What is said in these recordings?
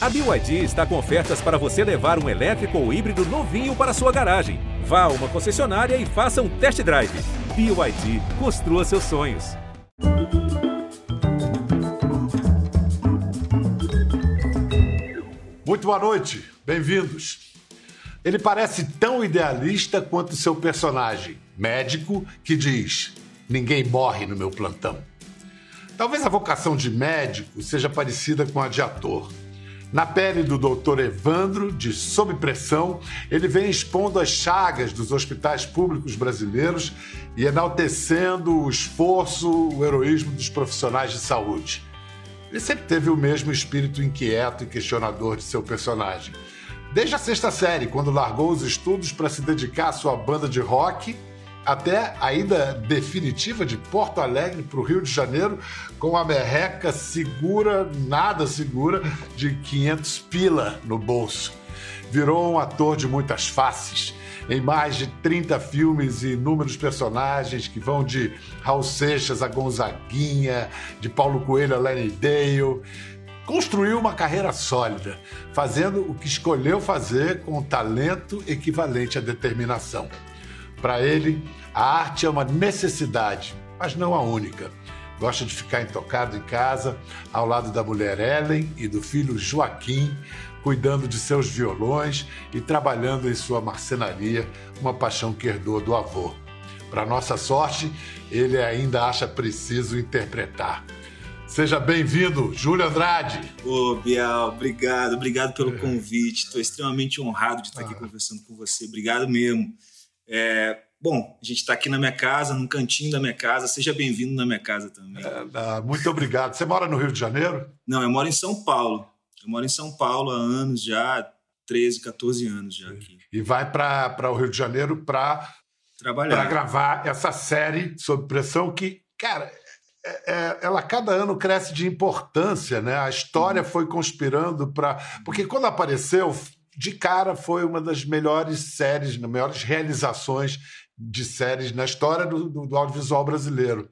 A BYD está com ofertas para você levar um elétrico ou híbrido novinho para sua garagem. Vá a uma concessionária e faça um test drive. BYD, construa seus sonhos. Muito boa noite, bem-vindos. Ele parece tão idealista quanto seu personagem, médico, que diz: Ninguém morre no meu plantão. Talvez a vocação de médico seja parecida com a de ator. Na pele do Dr. Evandro, de Sob Pressão, ele vem expondo as chagas dos hospitais públicos brasileiros e enaltecendo o esforço, o heroísmo dos profissionais de saúde. Ele sempre teve o mesmo espírito inquieto e questionador de seu personagem. Desde a sexta série, quando largou os estudos para se dedicar à sua banda de rock até a ida definitiva de Porto Alegre para o Rio de Janeiro com a merreca segura, nada segura, de 500 pila no bolso. Virou um ator de muitas faces, em mais de 30 filmes e inúmeros personagens que vão de Raul Seixas a Gonzaguinha, de Paulo Coelho a Lenny Dale. Construiu uma carreira sólida, fazendo o que escolheu fazer com talento equivalente à determinação. Para ele, a arte é uma necessidade, mas não a única. Gosta de ficar intocado em casa, ao lado da mulher Ellen e do filho Joaquim, cuidando de seus violões e trabalhando em sua marcenaria, uma paixão que herdou do avô. Para nossa sorte, ele ainda acha preciso interpretar. Seja bem-vindo, Júlio Andrade. Ô, Bial, obrigado, obrigado pelo convite. Estou extremamente honrado de estar aqui ah. conversando com você. Obrigado mesmo. É, bom, a gente está aqui na minha casa, num cantinho da minha casa. Seja bem-vindo na minha casa também. É, ah, muito obrigado. Você mora no Rio de Janeiro? Não, eu moro em São Paulo. Eu moro em São Paulo há anos já, 13, 14 anos já aqui. E vai para o Rio de Janeiro para trabalhar, para gravar essa série sob pressão que, cara, é, é, ela cada ano cresce de importância, né? A história foi conspirando para. Porque quando apareceu, de cara foi uma das melhores séries, das melhores realizações de séries na história do, do, do audiovisual brasileiro.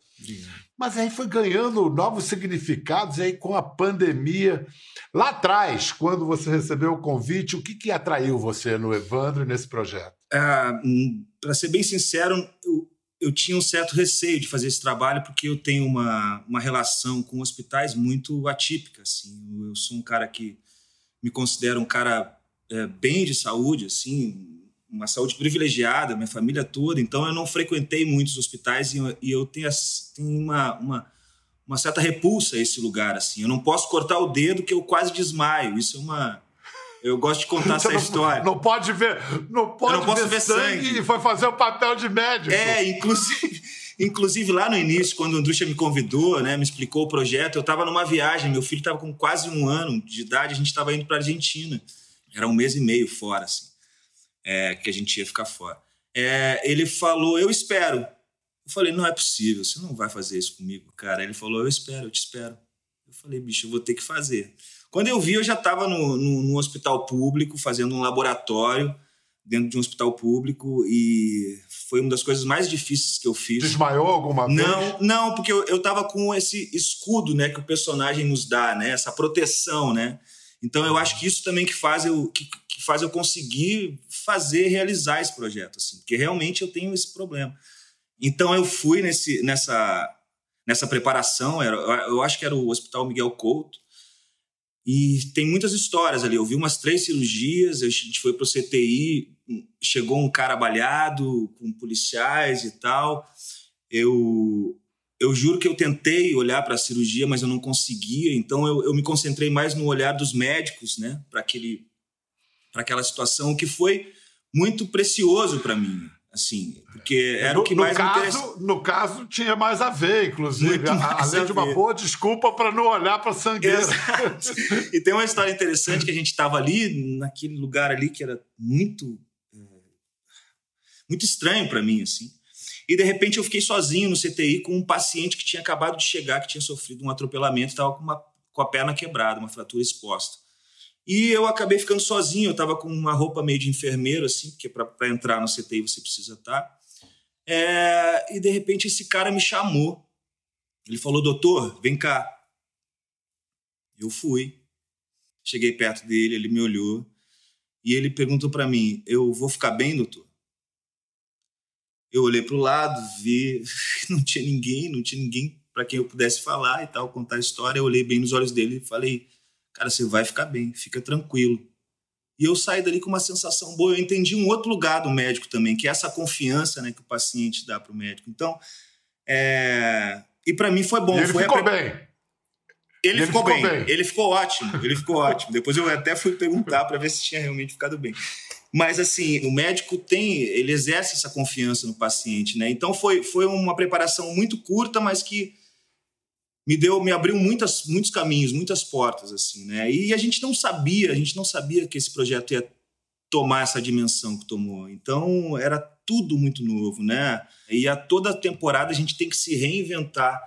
Mas aí foi ganhando novos significados, e aí com a pandemia. Lá atrás, quando você recebeu o convite, o que, que atraiu você no Evandro e nesse projeto? Ah, hum, Para ser bem sincero, eu, eu, tinha um certo receio de fazer esse trabalho, porque eu tenho uma, uma relação com hospitais muito atípica. Assim. Eu, eu sou um cara que me considero um cara é, bem de saúde, assim, uma saúde privilegiada, minha família toda, então eu não frequentei muitos hospitais e, e eu tenho, tenho uma, uma, uma, certa repulsa a esse lugar, assim. Eu não posso cortar o dedo que eu quase desmaio. Isso é uma... Eu gosto de contar essa não, história. Não pode ver, não pode não ver, ver sangue, sangue, e foi fazer o papel de médico. É, inclusive, inclusive lá no início, quando o Andrucha me convidou, né, me explicou o projeto, eu estava numa viagem, meu filho estava com quase um ano de idade, a gente estava indo para Argentina. Era um mês e meio fora, assim, é, que a gente ia ficar fora. É, ele falou, eu espero. Eu falei, não é possível, você não vai fazer isso comigo, cara. Ele falou, eu espero, eu te espero. Eu falei, bicho, eu vou ter que fazer. Quando eu vi, eu já estava no, no, no, hospital público, fazendo um laboratório dentro de um hospital público e foi uma das coisas mais difíceis que eu fiz. Desmaiou alguma vez? Não, não, porque eu, eu tava com esse escudo, né, que o personagem nos dá, né, essa proteção, né. Então eu acho que isso também que faz eu que, que faz eu conseguir fazer realizar esse projeto assim, porque realmente eu tenho esse problema. Então eu fui nesse nessa nessa preparação, era, eu acho que era o Hospital Miguel Couto. E tem muitas histórias ali. Eu vi umas três cirurgias, a gente foi para o CTI, chegou um cara balhado com policiais e tal. Eu eu juro que eu tentei olhar para a cirurgia, mas eu não conseguia. Então eu, eu me concentrei mais no olhar dos médicos, né, para aquele, para aquela situação que foi muito precioso para mim, assim, porque era no, o que mais caso, me interessava. No caso tinha mais a ver, inclusive, além de uma boa desculpa para não olhar para a sangueira. Exato. E tem uma história interessante que a gente estava ali naquele lugar ali que era muito é, muito estranho para mim, assim. E de repente eu fiquei sozinho no CTI com um paciente que tinha acabado de chegar, que tinha sofrido um atropelamento, estava com, uma, com a perna quebrada, uma fratura exposta. E eu acabei ficando sozinho, eu estava com uma roupa meio de enfermeiro, assim, porque para entrar no CTI você precisa estar. Tá. É, e de repente esse cara me chamou. Ele falou, doutor, vem cá. Eu fui. Cheguei perto dele, ele me olhou e ele perguntou para mim: Eu vou ficar bem, doutor? Eu olhei para o lado, vi, não tinha ninguém, não tinha ninguém para quem eu pudesse falar e tal, contar a história. Eu olhei bem nos olhos dele e falei: Cara, você vai ficar bem, fica tranquilo. E eu saí dali com uma sensação boa. Eu entendi um outro lugar do médico também, que é essa confiança né, que o paciente dá para o médico. Então, é... e para mim foi bom. E ele foi ficou a... bem. Ele, ele ficou, ficou bem. bem. Ele ficou ótimo. Ele ficou ótimo. Depois eu até fui perguntar para ver se tinha realmente ficado bem. Mas assim, o médico tem, ele exerce essa confiança no paciente, né? Então foi, foi uma preparação muito curta, mas que me deu, me abriu muitas, muitos caminhos, muitas portas, assim, né? E a gente não sabia, a gente não sabia que esse projeto ia tomar essa dimensão que tomou. Então era tudo muito novo, né? E a toda temporada a gente tem que se reinventar,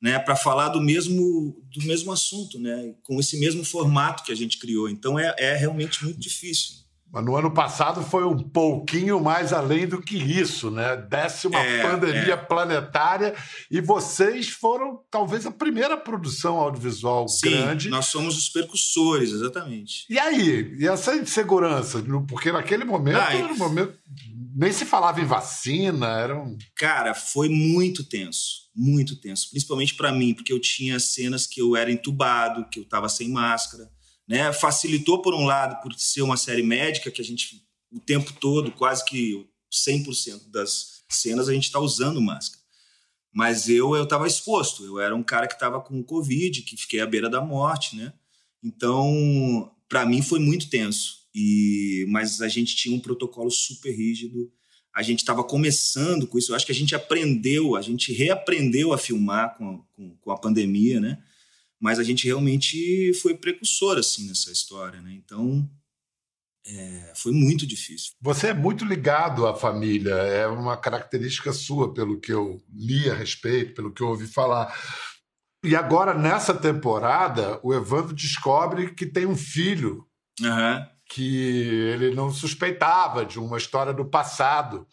né? Para falar do mesmo do mesmo assunto, né? Com esse mesmo formato que a gente criou. Então é, é realmente muito difícil. Mas no ano passado foi um pouquinho mais além do que isso, né? Décima é, pandemia é. planetária e vocês foram talvez a primeira produção audiovisual Sim, grande. Nós somos os percussores, exatamente. E aí? E essa insegurança? Porque naquele momento ah, era um momento. Nem se falava em vacina, era um... Cara, foi muito tenso, muito tenso. Principalmente para mim, porque eu tinha cenas que eu era entubado, que eu estava sem máscara né? Facilitou, por um lado, por ser uma série médica, que a gente, o tempo todo, quase que 100% das cenas, a gente está usando máscara. Mas eu eu estava exposto, eu era um cara que estava com Covid, que fiquei à beira da morte, né? Então, para mim foi muito tenso. E mas a gente tinha um protocolo super rígido. A gente estava começando com isso. Eu acho que a gente aprendeu, a gente reaprendeu a filmar com, com, com a pandemia, né? Mas a gente realmente foi precursor assim nessa história, né? Então é, foi muito difícil. Você é muito ligado à família, é uma característica sua, pelo que eu li a respeito, pelo que eu ouvi falar. E agora, nessa temporada, o Evandro descobre que tem um filho uhum. que ele não suspeitava de uma história do passado.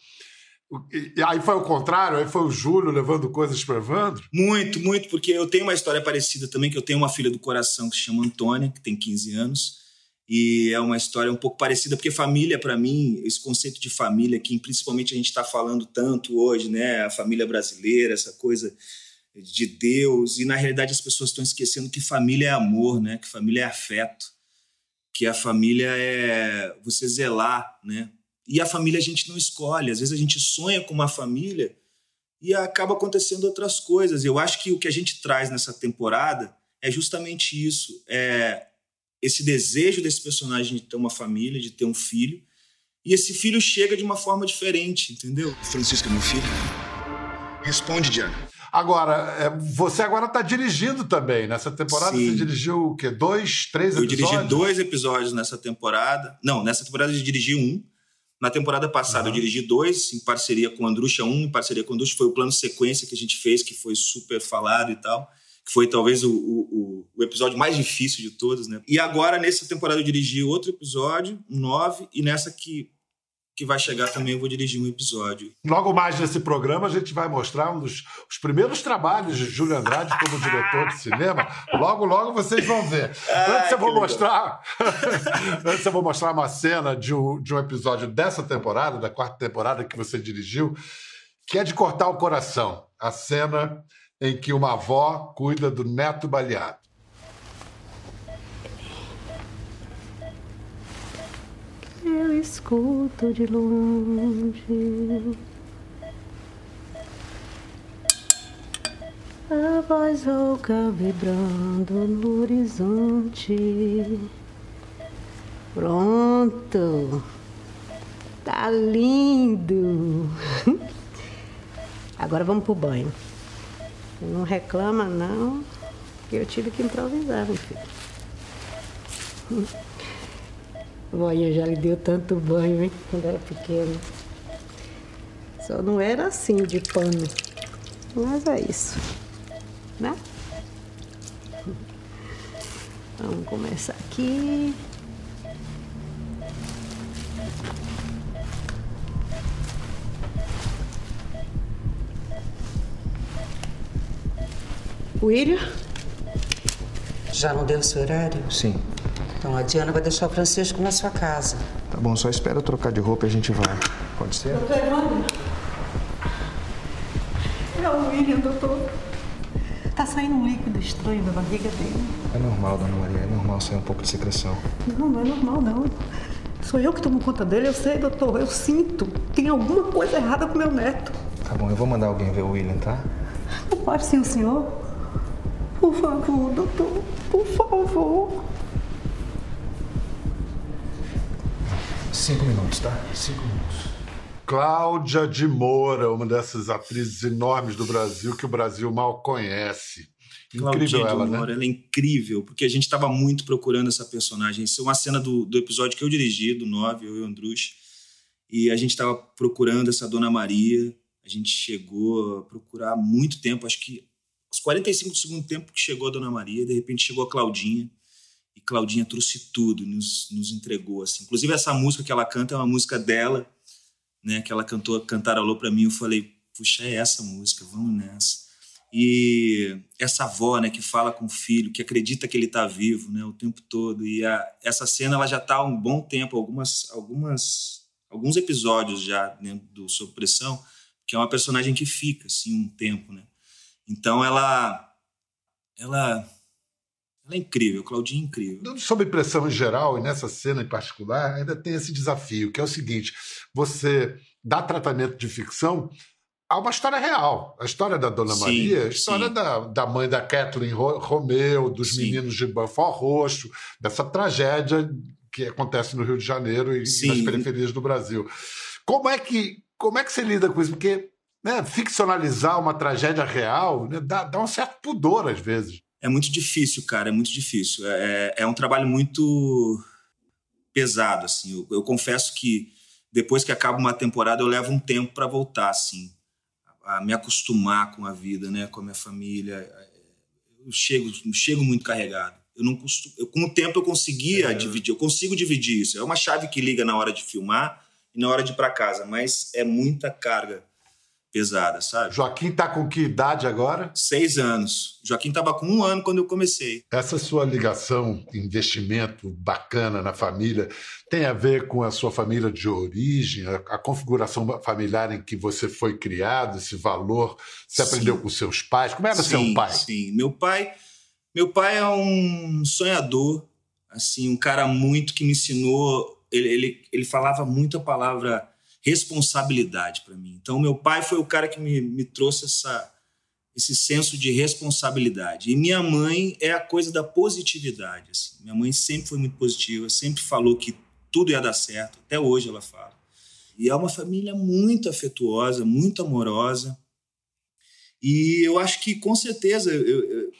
E aí foi o contrário, aí foi o Júlio levando coisas para Evandro? Muito, muito, porque eu tenho uma história parecida também, que eu tenho uma filha do coração que se chama Antônia, que tem 15 anos, e é uma história um pouco parecida, porque família, para mim, esse conceito de família, que principalmente a gente está falando tanto hoje, né, a família brasileira, essa coisa de Deus, e na realidade as pessoas estão esquecendo que família é amor, né, que família é afeto, que a família é você zelar, né, e a família a gente não escolhe. Às vezes a gente sonha com uma família e acaba acontecendo outras coisas. Eu acho que o que a gente traz nessa temporada é justamente isso. É esse desejo desse personagem de ter uma família, de ter um filho. E esse filho chega de uma forma diferente, entendeu? Francisco é meu filho? Responde, Diana. Agora, é, você agora está dirigindo também. Nessa temporada Sim. você dirigiu o quê? Dois, três eu episódios? Eu dirigi dois episódios nessa temporada. Não, nessa temporada eu dirigi um. Na temporada passada uhum. eu dirigi dois, em parceria com o Andrucha, um em parceria com o Andrucha, foi o plano sequência que a gente fez, que foi super falado e tal, que foi talvez o, o, o episódio mais difícil de todos, né? E agora, nessa temporada, eu dirigi outro episódio, um nove, e nessa que que vai chegar também, eu vou dirigir um episódio. Logo mais nesse programa, a gente vai mostrar um dos os primeiros trabalhos de Júlio Andrade como diretor de cinema. Logo, logo vocês vão ver. Antes eu vou mostrar. antes eu vou mostrar uma cena de um, de um episódio dessa temporada, da quarta temporada que você dirigiu, que é de cortar o coração. A cena em que uma avó cuida do neto baleado. Eu escuto de longe a voz rouca vibrando no horizonte. Pronto, tá lindo. Agora vamos pro banho. Não reclama não, que eu tive que improvisar, meu filho. Voinha já lhe deu tanto banho, hein, quando era pequeno. Só não era assim de pano. Mas é isso, né? Vamos começar aqui. William? Já não deu seu horário? Sim. Então a Diana vai deixar o Francisco na sua casa. Tá bom, só espera eu trocar de roupa e a gente vai. Pode ser? Doutor Evandro. É o William, doutor. Tá saindo um líquido estranho da barriga dele. É normal, dona Maria, é normal sair um pouco de secreção. Não, não é normal, não. Sou eu que tomo conta dele, eu sei, doutor. Eu sinto. Tem alguma coisa errada com meu neto. Tá bom, eu vou mandar alguém ver o William, tá? Não pode ser o senhor? Por favor, doutor. Por favor. Cinco minutos, tá? Cinco minutos. Cláudia de Moura, uma dessas atrizes enormes do Brasil que o Brasil mal conhece. Incrível Claudinha ela, de Moura, né? ela é incrível, porque a gente estava muito procurando essa personagem. Isso é uma cena do, do episódio que eu dirigi, do 9, eu e o Andrus. E a gente estava procurando essa Dona Maria. A gente chegou a procurar há muito tempo, acho que aos 45 do segundo tempo que chegou a Dona Maria, de repente chegou a Claudinha. Claudinha trouxe tudo, nos, nos entregou. Assim. Inclusive, essa música que ela canta é uma música dela, né? Que ela cantou, cantarolou para mim. Eu falei, puxa, é essa música, vamos nessa. E essa avó, né, que fala com o filho, que acredita que ele está vivo, né, o tempo todo. E a, essa cena ela já está há um bom tempo, algumas, algumas, alguns episódios já dentro do Sob Pressão, que é uma personagem que fica assim um tempo, né? Então ela, ela, ela é incrível, Claudinha é incrível. Sob pressão em geral, e nessa cena em particular, ainda tem esse desafio, que é o seguinte: você dá tratamento de ficção a uma história real. A história da Dona Sim, Maria, a história sim. da, da mãe da Kathleen Ro- Romeu, dos Sim. meninos de Banfort Roxo, dessa tragédia que acontece no Rio de Janeiro e nas periferias do Brasil. Como é que, como é que você lida com isso? Porque né, ficcionalizar uma tragédia real né, dá, dá um certo pudor às vezes. É muito difícil, cara, é muito difícil. É, é um trabalho muito pesado, assim. Eu, eu confesso que depois que acaba uma temporada eu levo um tempo para voltar, assim, a, a me acostumar com a vida, né, com a minha família. Eu chego, chego muito carregado. Eu não costumo, eu, com o tempo eu conseguia dividir, eu consigo dividir isso. É uma chave que liga na hora de filmar e na hora de ir para casa, mas é muita carga pesada, sabe? Joaquim está com que idade agora? Seis anos. Joaquim estava com um ano quando eu comecei. Essa sua ligação, investimento bacana na família, tem a ver com a sua família de origem, a, a configuração familiar em que você foi criado, esse valor, você Sim. aprendeu com seus pais? Como era seu Sim, pai? Sim, meu pai, meu pai é um sonhador, assim, um cara muito que me ensinou. Ele, ele, ele falava muito a palavra responsabilidade para mim. Então, meu pai foi o cara que me, me trouxe essa, esse senso de responsabilidade. E minha mãe é a coisa da positividade. Assim. Minha mãe sempre foi muito positiva, sempre falou que tudo ia dar certo. Até hoje ela fala. E é uma família muito afetuosa, muito amorosa. E eu acho que, com certeza, eu- eu-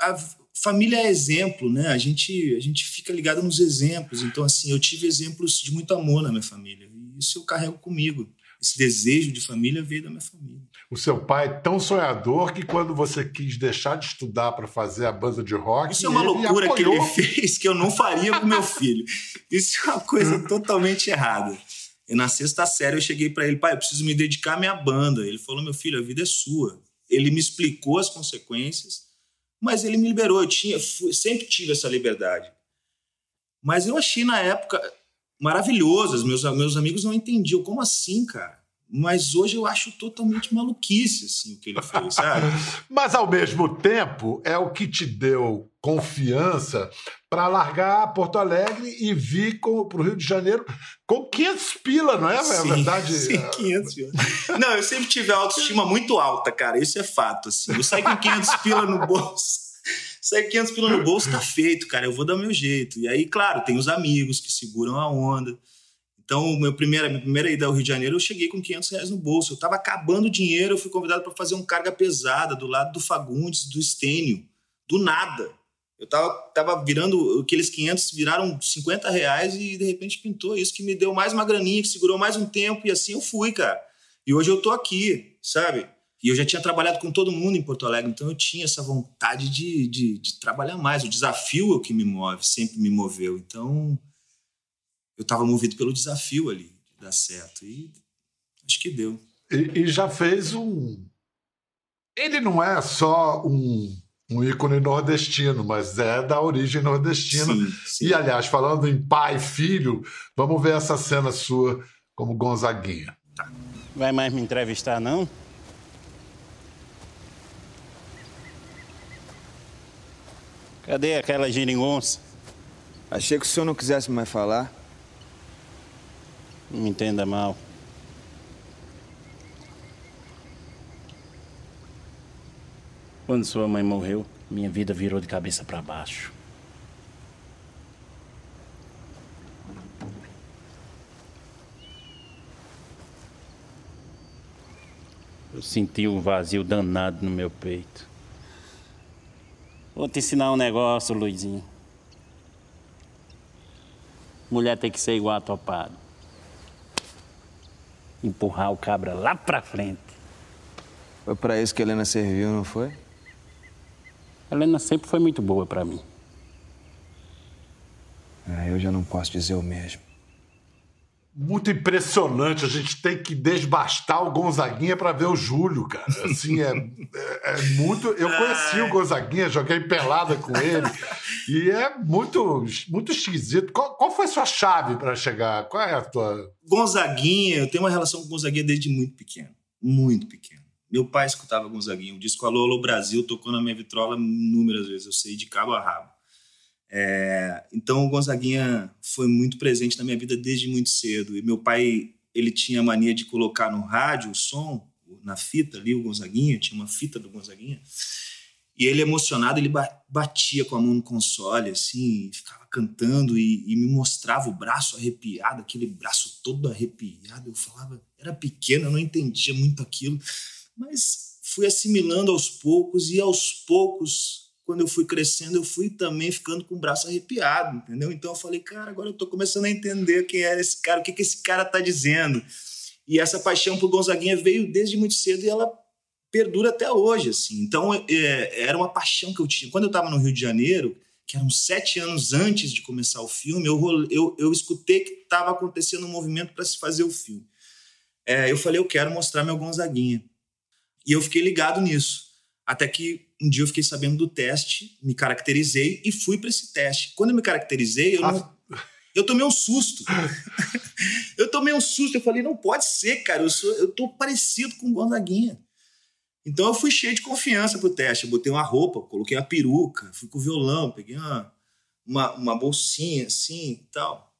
a família é exemplo, né? A gente, a gente fica ligado nos exemplos. Então, assim, eu tive exemplos de muito amor na minha família. Isso eu carrego comigo. Esse desejo de família veio da minha família. O seu pai é tão sonhador que quando você quis deixar de estudar para fazer a banda de rock, Isso é uma loucura que apoiou. ele fez que eu não faria com meu filho. Isso é uma coisa totalmente errada. E na sexta série eu cheguei para ele, pai, eu preciso me dedicar à minha banda. Ele falou, meu filho, a vida é sua. Ele me explicou as consequências, mas ele me liberou. Eu tinha, sempre tive essa liberdade. Mas eu achei na época maravilhoso. Os meus, meus amigos não entendiam. Como assim, cara? Mas hoje eu acho totalmente maluquice assim, o que ele fez, sabe? Mas, ao mesmo tempo, é o que te deu confiança para largar Porto Alegre e vir para o Rio de Janeiro com 500 pila, não é? é Sim, verdade? Sim, 500 pila. Não, eu sempre tive a autoestima muito alta, cara. Isso é fato. Assim. Eu saio com 500 pila no bolso. Sair 500 pila no bolso tá feito, cara. Eu vou dar meu jeito. E aí, claro, tem os amigos que seguram a onda. Então, meu primeira, minha primeira ida ao Rio de Janeiro, eu cheguei com 500 reais no bolso. Eu tava acabando o dinheiro, eu fui convidado para fazer um carga pesada do lado do Fagundes, do Estênio. Do nada. Eu tava, tava virando, aqueles 500 viraram 50 reais e de repente pintou isso que me deu mais uma graninha, que segurou mais um tempo e assim eu fui, cara. E hoje eu tô aqui, sabe? E eu já tinha trabalhado com todo mundo em Porto Alegre, então eu tinha essa vontade de, de, de trabalhar mais. O desafio é o que me move, sempre me moveu. Então eu estava movido pelo desafio ali, de dar certo. E acho que deu. E, e já fez um. Ele não é só um, um ícone nordestino, mas é da origem nordestina. Sim, sim. E, aliás, falando em pai e filho, vamos ver essa cena sua como Gonzaguinha. Vai mais me entrevistar, não? Cadê aquela geringonça? Achei que o senhor não quisesse mais falar. Não me entenda mal. Quando sua mãe morreu, minha vida virou de cabeça para baixo. Eu senti um vazio danado no meu peito. Vou te ensinar um negócio, Luizinho. Mulher tem que ser igual a topado. Empurrar o cabra lá pra frente. Foi para isso que a Helena serviu, não foi? A Helena sempre foi muito boa pra mim. Ah, eu já não posso dizer o mesmo. Muito impressionante. A gente tem que desbastar o Gonzaguinha para ver o Júlio, cara. Assim, é, é, é muito. Eu conheci o Gonzaguinha, joguei pelada com ele. E é muito, muito esquisito. Qual, qual foi a sua chave para chegar? Qual é a tua. Gonzaguinha, eu tenho uma relação com Gonzaguinha desde muito pequeno. Muito pequeno. Meu pai escutava Gonzaguinha. O disco Alô, Alô Brasil tocou na minha vitrola inúmeras vezes. Eu sei de cabo a rabo. É, então o Gonzaguinha foi muito presente na minha vida desde muito cedo. E meu pai, ele tinha a mania de colocar no rádio o som, na fita ali, o Gonzaguinha, tinha uma fita do Gonzaguinha. E ele, emocionado, ele ba- batia com a mão no console, assim, ficava cantando e, e me mostrava o braço arrepiado, aquele braço todo arrepiado. Eu falava, era pequeno, eu não entendia muito aquilo, mas fui assimilando aos poucos e aos poucos, quando eu fui crescendo, eu fui também ficando com o braço arrepiado, entendeu? Então eu falei, cara, agora eu tô começando a entender quem é esse cara, o que, que esse cara tá dizendo. E essa paixão por Gonzaguinha veio desde muito cedo e ela perdura até hoje, assim. Então, é, era uma paixão que eu tinha. Quando eu estava no Rio de Janeiro, que eram sete anos antes de começar o filme, eu, eu, eu escutei que estava acontecendo um movimento para se fazer o filme. É, eu falei, eu quero mostrar meu Gonzaguinha. E eu fiquei ligado nisso. Até que um dia eu fiquei sabendo do teste, me caracterizei e fui para esse teste. Quando eu me caracterizei, eu não, eu tomei um susto. eu tomei um susto. Eu falei, não pode ser, cara. Eu, sou, eu tô parecido com o Gonzaguinha. Então eu fui cheio de confiança pro teste. Eu botei uma roupa, coloquei a peruca, fui com o violão, peguei uma, uma, uma bolsinha assim e tal.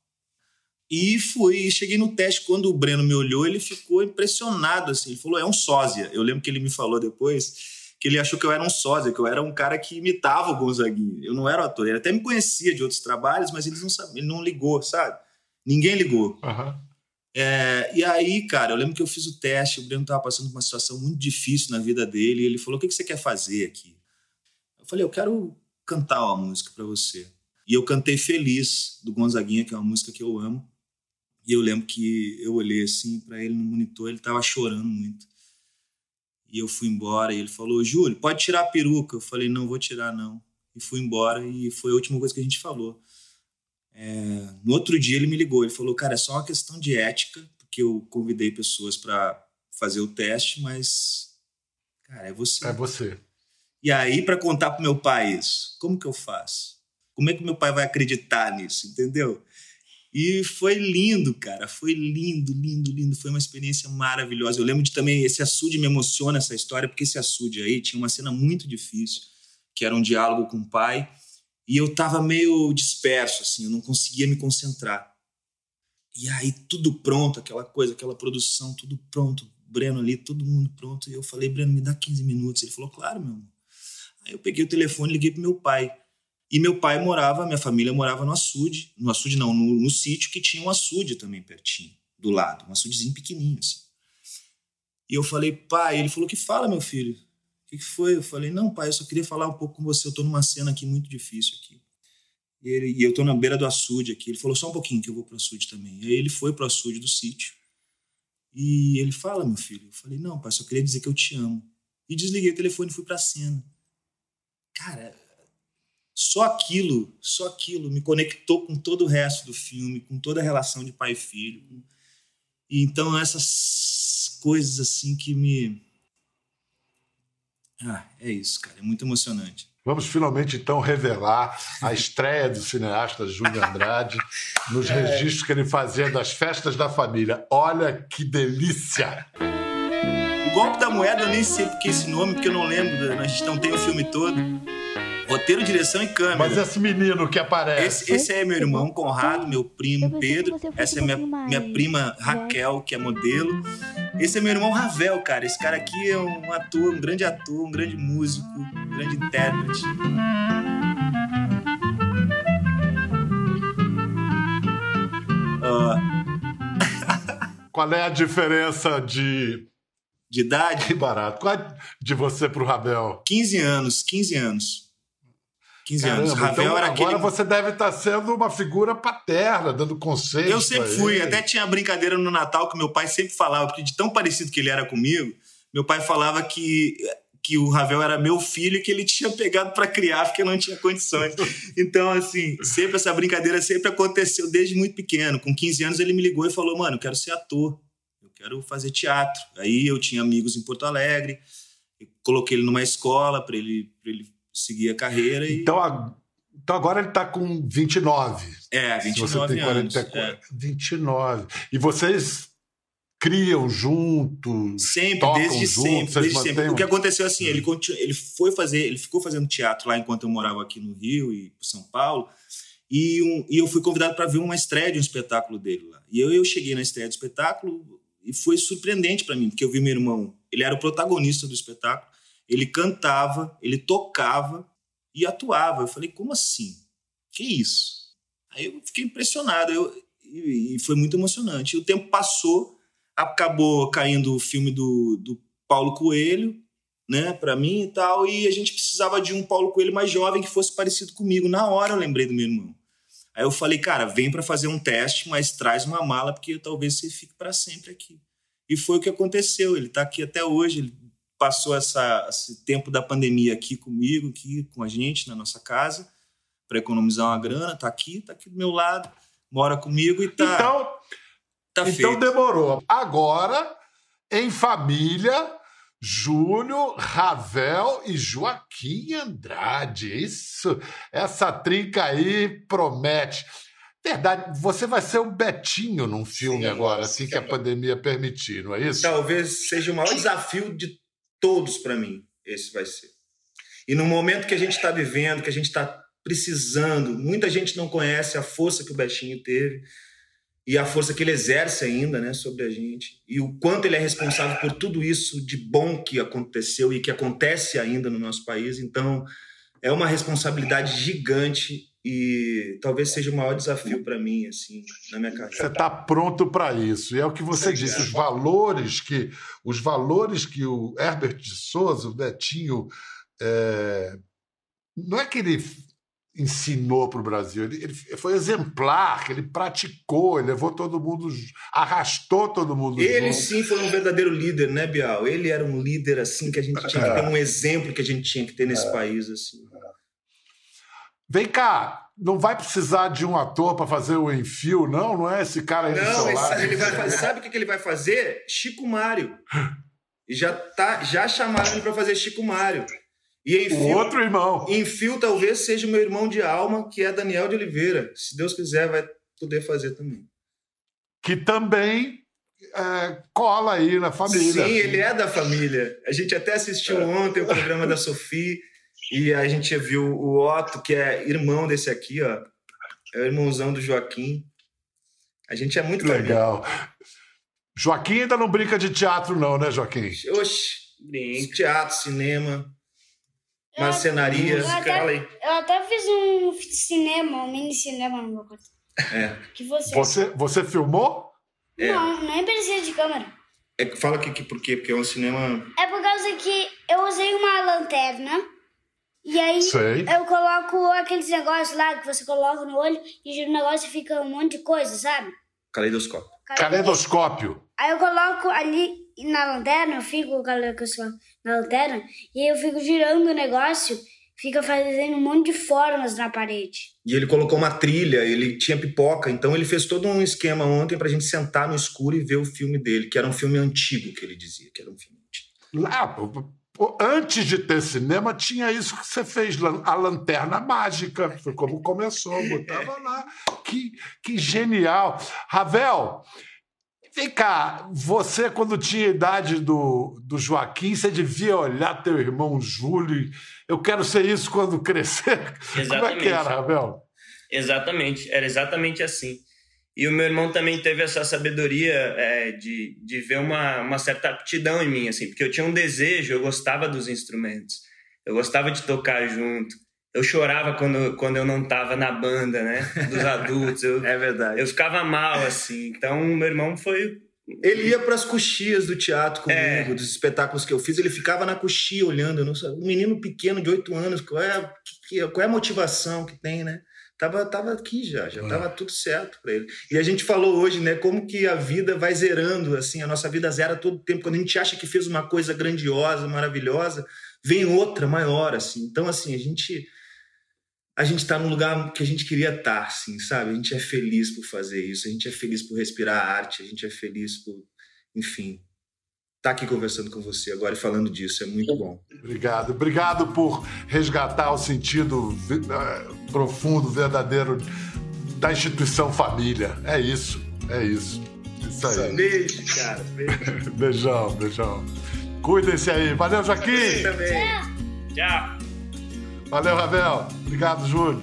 E fui, cheguei no teste. Quando o Breno me olhou, ele ficou impressionado. Assim. Ele falou: é um sósia. Eu lembro que ele me falou depois que ele achou que eu era um sósia, que eu era um cara que imitava o Gonzaguinha. Eu não era um ator. Ele até me conhecia de outros trabalhos, mas ele não, sabe, ele não ligou, sabe? Ninguém ligou. É, e aí, cara, eu lembro que eu fiz o teste, o Breno tava passando por uma situação muito difícil na vida dele, e ele falou: O que, que você quer fazer aqui? Eu falei: Eu quero cantar uma música para você. E eu cantei Feliz, do Gonzaguinha, que é uma música que eu amo. E eu lembro que eu olhei assim para ele no monitor, ele tava chorando muito. E eu fui embora, e ele falou: Júlio, pode tirar a peruca. Eu falei: Não, vou tirar, não. E fui embora, e foi a última coisa que a gente falou. É, no outro dia ele me ligou, ele falou, cara, é só uma questão de ética, porque eu convidei pessoas para fazer o teste, mas, cara, é você. É você. E aí, para contar pro meu pai isso, como que eu faço? Como é que meu pai vai acreditar nisso, entendeu? E foi lindo, cara, foi lindo, lindo, lindo, foi uma experiência maravilhosa. Eu lembro de também, esse açude me emociona essa história, porque esse açude aí tinha uma cena muito difícil, que era um diálogo com o pai, e eu tava meio disperso, assim, eu não conseguia me concentrar. E aí, tudo pronto, aquela coisa, aquela produção, tudo pronto. Breno ali, todo mundo pronto. E eu falei, Breno, me dá 15 minutos. Ele falou, claro, meu amor. Aí eu peguei o telefone e liguei pro meu pai. E meu pai morava, minha família morava no açude. No açude não, no, no sítio que tinha um açude também pertinho, do lado. Um açudezinho pequenininho, assim. E eu falei, pai, ele falou que fala, meu filho. O que, que foi? Eu falei, não, pai, eu só queria falar um pouco com você. Eu tô numa cena aqui muito difícil aqui. E, ele, e eu tô na beira do açude aqui. Ele falou, só um pouquinho que eu vou pro açude também. E aí ele foi pro açude do sítio. E ele fala, meu filho. Eu falei, não, pai, só queria dizer que eu te amo. E desliguei o telefone e fui pra cena. Cara, só aquilo, só aquilo me conectou com todo o resto do filme, com toda a relação de pai e filho. E então essas coisas assim que me ah, é isso, cara, é muito emocionante. Vamos finalmente então revelar a estreia do cineasta Júnior Andrade nos registros que ele fazia das festas da família. Olha que delícia! O golpe da moeda, eu nem sei porque esse nome, porque eu não lembro, a gente não tem o filme todo. Roteiro, direção e câmera. Mas esse menino que aparece. Esse, esse é meu irmão Conrado, meu primo Pedro. Essa é minha, minha prima Raquel, que é modelo. Esse é meu irmão Ravel, cara. Esse cara aqui é um ator, um grande ator, um grande músico, um grande intérprete. Qual é a diferença de. De idade? Que barato. Qual é de você pro Ravel? 15 anos, 15 anos. 15 Caramba, anos. Ravel então era agora aquele. você deve estar sendo uma figura paterna, dando conselhos. Eu sempre fui, até tinha brincadeira no Natal que meu pai sempre falava, porque de tão parecido que ele era comigo, meu pai falava que, que o Ravel era meu filho e que ele tinha pegado para criar porque não tinha condições. Então, assim, sempre essa brincadeira sempre aconteceu desde muito pequeno. Com 15 anos ele me ligou e falou: "Mano, eu quero ser ator. Eu quero fazer teatro". Aí eu tinha amigos em Porto Alegre, coloquei ele numa escola para ele, pra ele seguir a carreira e Então, a- então agora ele está com 29. é, Se 29 você tem anos. 44. é. 29. E vocês criam juntos? Sempre, tocam desde juntos, sempre, desde sempre. O que aconteceu assim, ele, continu- ele foi fazer, ele ficou fazendo teatro lá enquanto eu morava aqui no Rio e São Paulo, e, um- e eu fui convidado para ver uma estreia de um espetáculo dele lá. E eu, eu cheguei na estreia do espetáculo e foi surpreendente para mim, porque eu vi meu irmão, ele era o protagonista do espetáculo, ele cantava, ele tocava e atuava. Eu falei, como assim? Que isso? Aí eu fiquei impressionado eu, e, e foi muito emocionante. E o tempo passou, acabou caindo o filme do, do Paulo Coelho, né, para mim e tal, e a gente precisava de um Paulo Coelho mais jovem que fosse parecido comigo. Na hora eu lembrei do meu irmão. Aí eu falei, cara, vem para fazer um teste, mas traz uma mala porque talvez você fique para sempre aqui. E foi o que aconteceu. Ele está aqui até hoje. Ele passou essa, esse tempo da pandemia aqui comigo, aqui com a gente na nossa casa, para economizar uma grana. Tá aqui, tá aqui do meu lado, mora comigo e tá. Então, tá então feito. demorou. Agora, em família, Júnior, Ravel e Joaquim Andrade. Isso, essa trinca aí promete. Verdade, você vai ser o Betinho num filme agora, assim que a pandemia permitir, não é isso? Talvez seja o maior desafio de todos para mim. Esse vai ser. E no momento que a gente está vivendo, que a gente está precisando, muita gente não conhece a força que o Betinho teve e a força que ele exerce ainda, né, sobre a gente e o quanto ele é responsável por tudo isso de bom que aconteceu e que acontece ainda no nosso país. Então, é uma responsabilidade gigante e talvez seja o maior desafio para mim assim na minha carreira. Você está pronto para isso. E é o que você disse, os valores que os valores que o Herbert de Souza, o Betinho, é, não é que ele ensinou para o Brasil, ele, ele foi exemplar, que ele praticou, ele levou todo mundo, arrastou todo mundo Ele junto. sim foi um verdadeiro líder, né, Bial? Ele era um líder assim que a gente tinha que ter um exemplo que a gente tinha que ter nesse país assim. Vem cá, não vai precisar de um ator para fazer o enfio, não? Não é esse cara aí Não, lado? ele vai fazer, sabe o que que ele vai fazer? Chico Mário. E já tá, já chamaram ele para fazer Chico Mário. E em O outro irmão. em fio talvez seja o meu irmão de alma, que é Daniel de Oliveira. Se Deus quiser, vai poder fazer também. que também é, cola aí na família. Sim, ele é da família. A gente até assistiu ontem o programa da Sofia e a gente viu o Otto, que é irmão desse aqui, ó. É o irmãozão do Joaquim. A gente é muito. Legal. Joaquim ainda não brinca de teatro, não, né, Joaquim? Oxe, brinco, teatro, cinema, marcenaria. Eu até, eu até fiz um cinema, um mini cinema no meu quarto. É. Que você. Você, você filmou? É. Não, nem precisa de câmera. É, fala que, que por quê? Porque é um cinema. É por causa que eu usei uma lanterna. E aí Sei. eu coloco aqueles negócios lá que você coloca no olho e gira o negócio e fica um monte de coisa, sabe? Caleidoscópio. Caleidoscópio. Aí eu coloco ali na lanterna, eu fico com a caleidoscópio na lanterna, e aí eu fico girando o negócio, fica fazendo um monte de formas na parede. E ele colocou uma trilha, ele tinha pipoca, então ele fez todo um esquema ontem pra gente sentar no escuro e ver o filme dele, que era um filme antigo, que ele dizia, que era um filme antigo. Lá, Pô, Antes de ter cinema, tinha isso que você fez, a lanterna mágica. Foi como começou, botava lá. Que, que genial. Ravel, vem cá, você, quando tinha a idade do, do Joaquim, você devia olhar teu irmão Júlio. Eu quero ser isso quando crescer. Como é Exatamente. que era, Ravel? Exatamente, era exatamente assim. E o meu irmão também teve essa sabedoria é, de, de ver uma, uma certa aptidão em mim, assim, porque eu tinha um desejo, eu gostava dos instrumentos, eu gostava de tocar junto. Eu chorava quando, quando eu não estava na banda, né? Dos adultos. Eu, É verdade. eu ficava mal, assim. Então, o meu irmão foi. Ele ia para as coxias do teatro comigo, É. dos espetáculos que eu fiz. Ele ficava na coxia olhando. eu não sei, Um menino pequeno de oito anos, qual é, que- qual é a motivação que tem, né? Tava, tava aqui já, já tava tudo certo para ele. E a gente falou hoje, né, como que a vida vai zerando, assim, a nossa vida zera todo tempo. Quando a gente acha que fez uma coisa grandiosa, maravilhosa, vem outra maior, assim. Então, assim, a gente a gente está no lugar que a gente queria estar, assim, sabe? A gente é feliz por fazer isso, a gente é feliz por respirar a arte, a gente é feliz por, enfim, estar aqui conversando com você agora e falando disso, é muito bom. Obrigado. Obrigado por resgatar o sentido eh, profundo, verdadeiro da instituição família. É isso, é isso. Isso aí. Beijo, cara. Beijo. Beijão, beijão. Cuidem-se aí. Valeu, Joaquim. também. Tchau! Valeu, Ravel. Obrigado, Júlio.